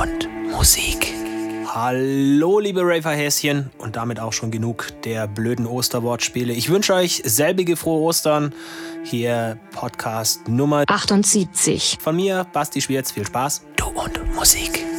und Musik. Hallo, liebe Raverhäschen und damit auch schon genug der blöden Osterwortspiele. Ich wünsche euch selbige frohe Ostern. Hier Podcast Nummer 78. Von mir, Basti Schwierz. Viel Spaß. Du und Musik.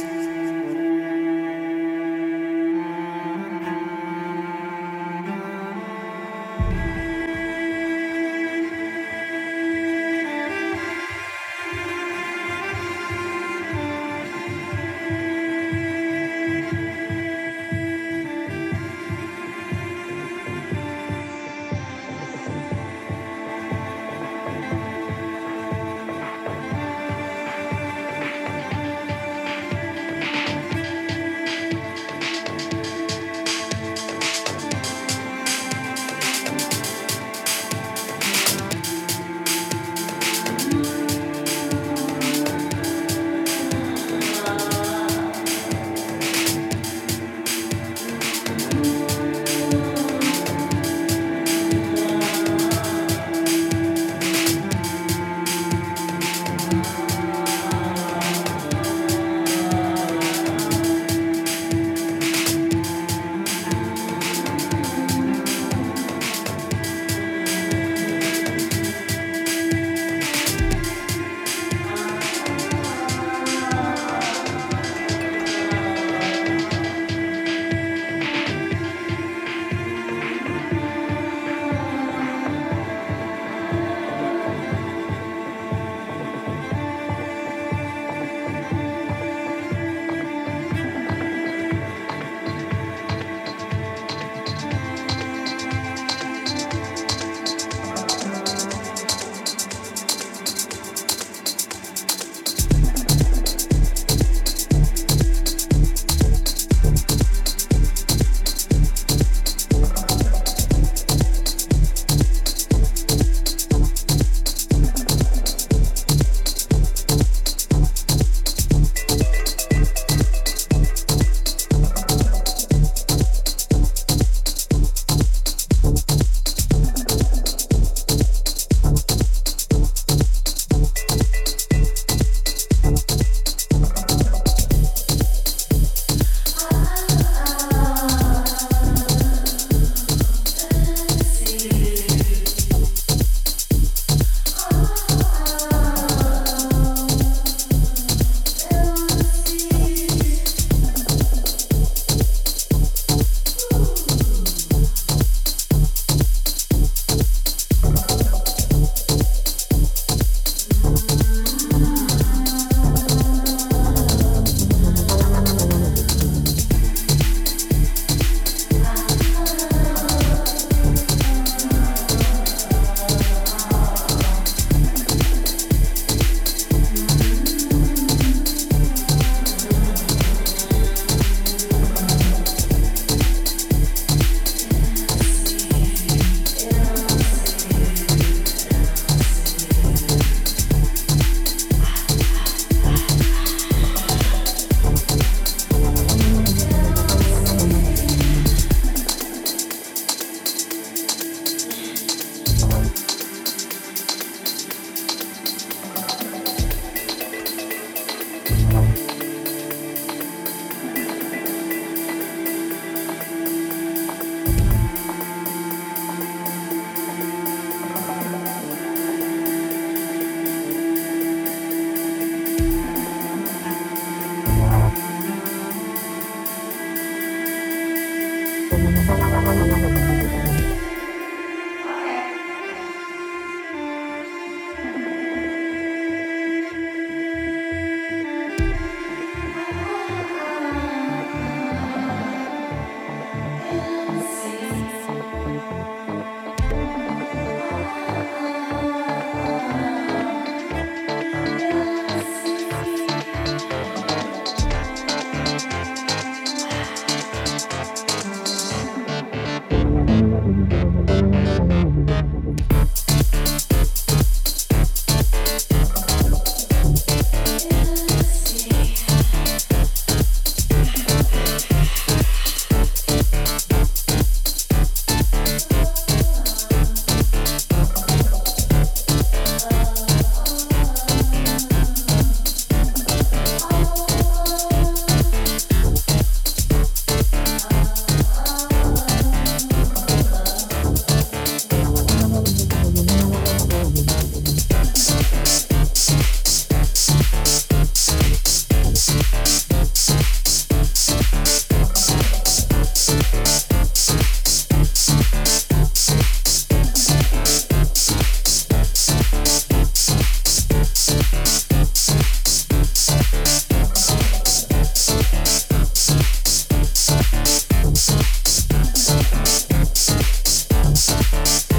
Bye.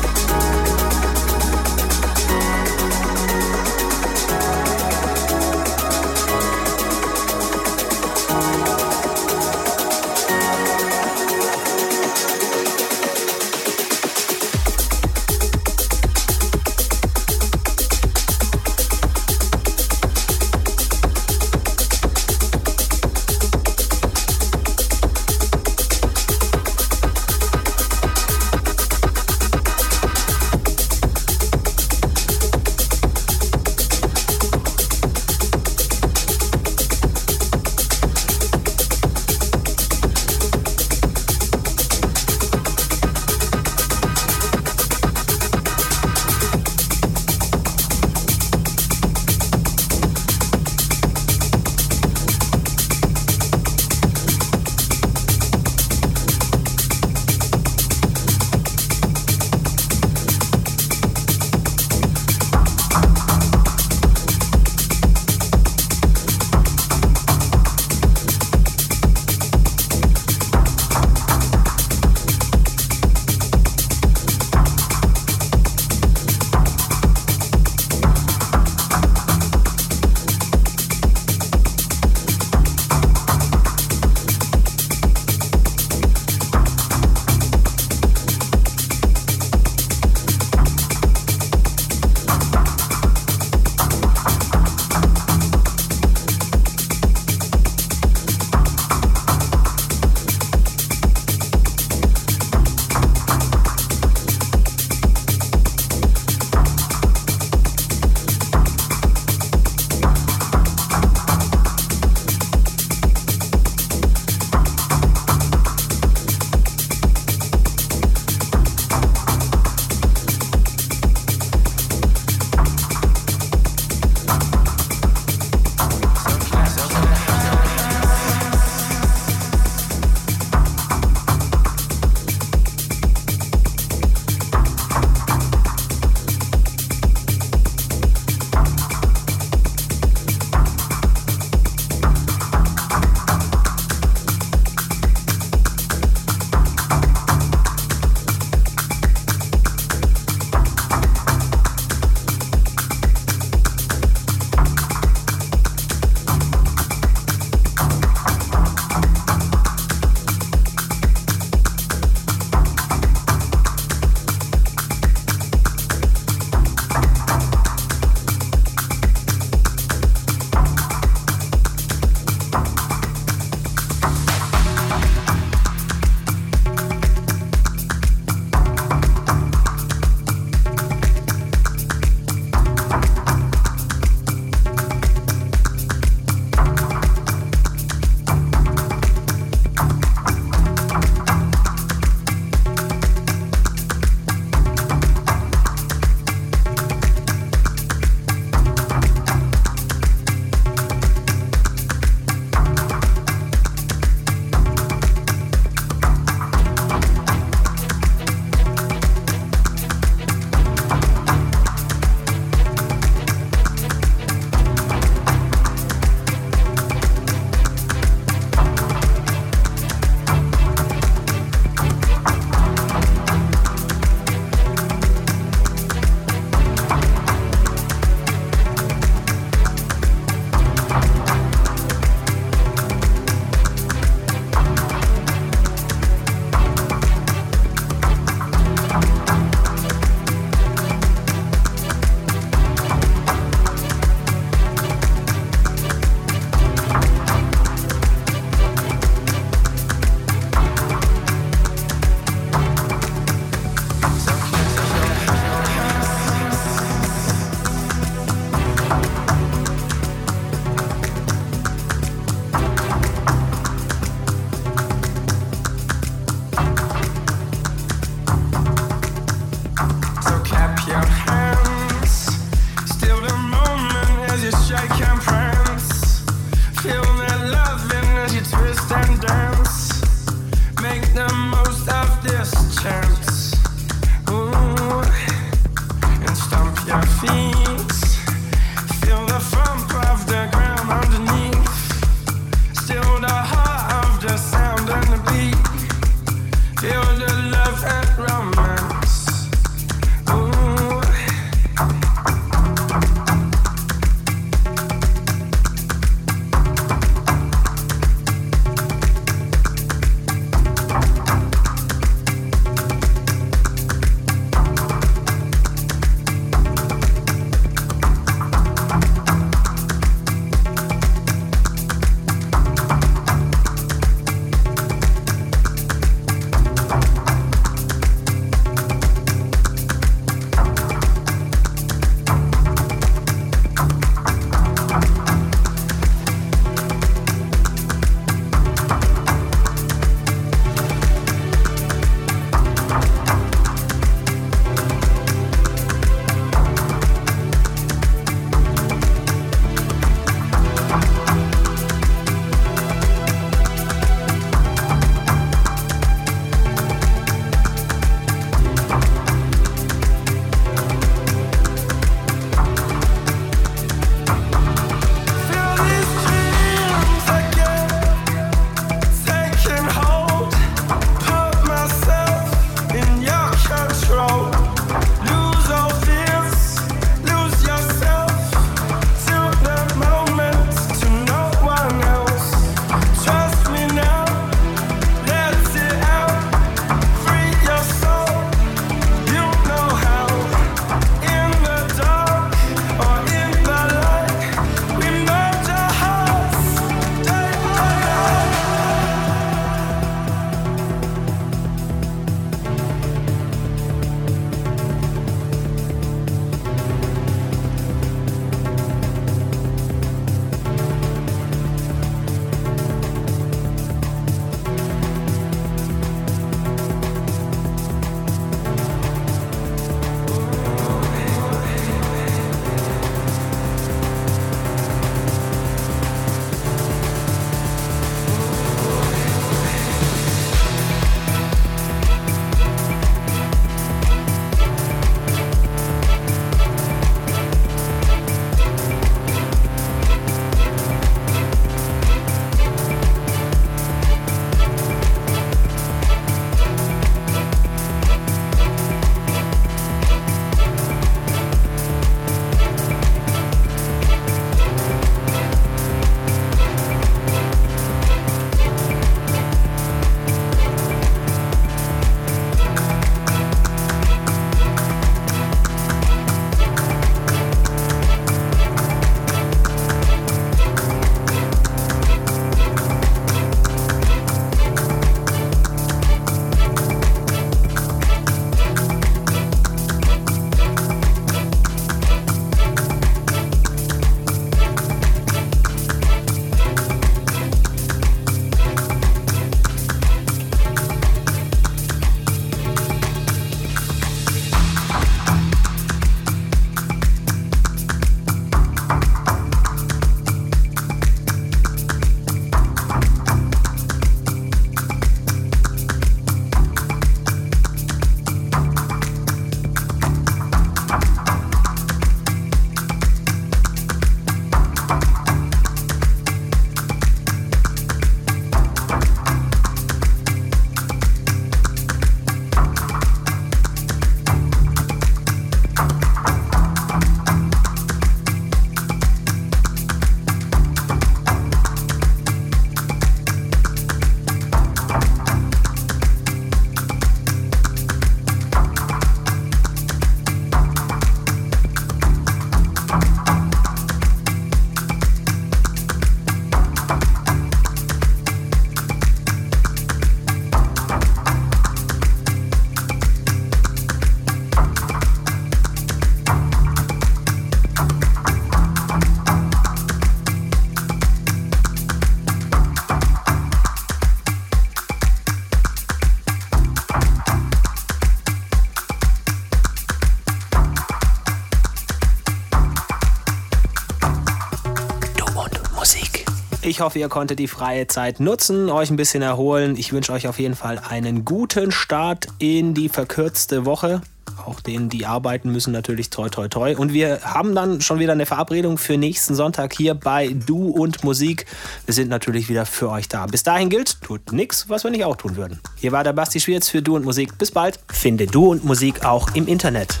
Ich hoffe, ihr konntet die freie Zeit nutzen, euch ein bisschen erholen. Ich wünsche euch auf jeden Fall einen guten Start in die verkürzte Woche. Auch denen, die arbeiten müssen, natürlich toi toi toi. Und wir haben dann schon wieder eine Verabredung für nächsten Sonntag hier bei Du und Musik. Wir sind natürlich wieder für euch da. Bis dahin gilt, tut nichts, was wir nicht auch tun würden. Hier war der Basti Schwierz für Du und Musik. Bis bald. Finde Du und Musik auch im Internet.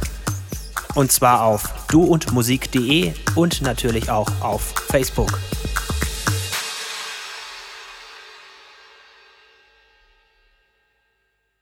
Und zwar auf duundmusik.de und natürlich auch auf Facebook.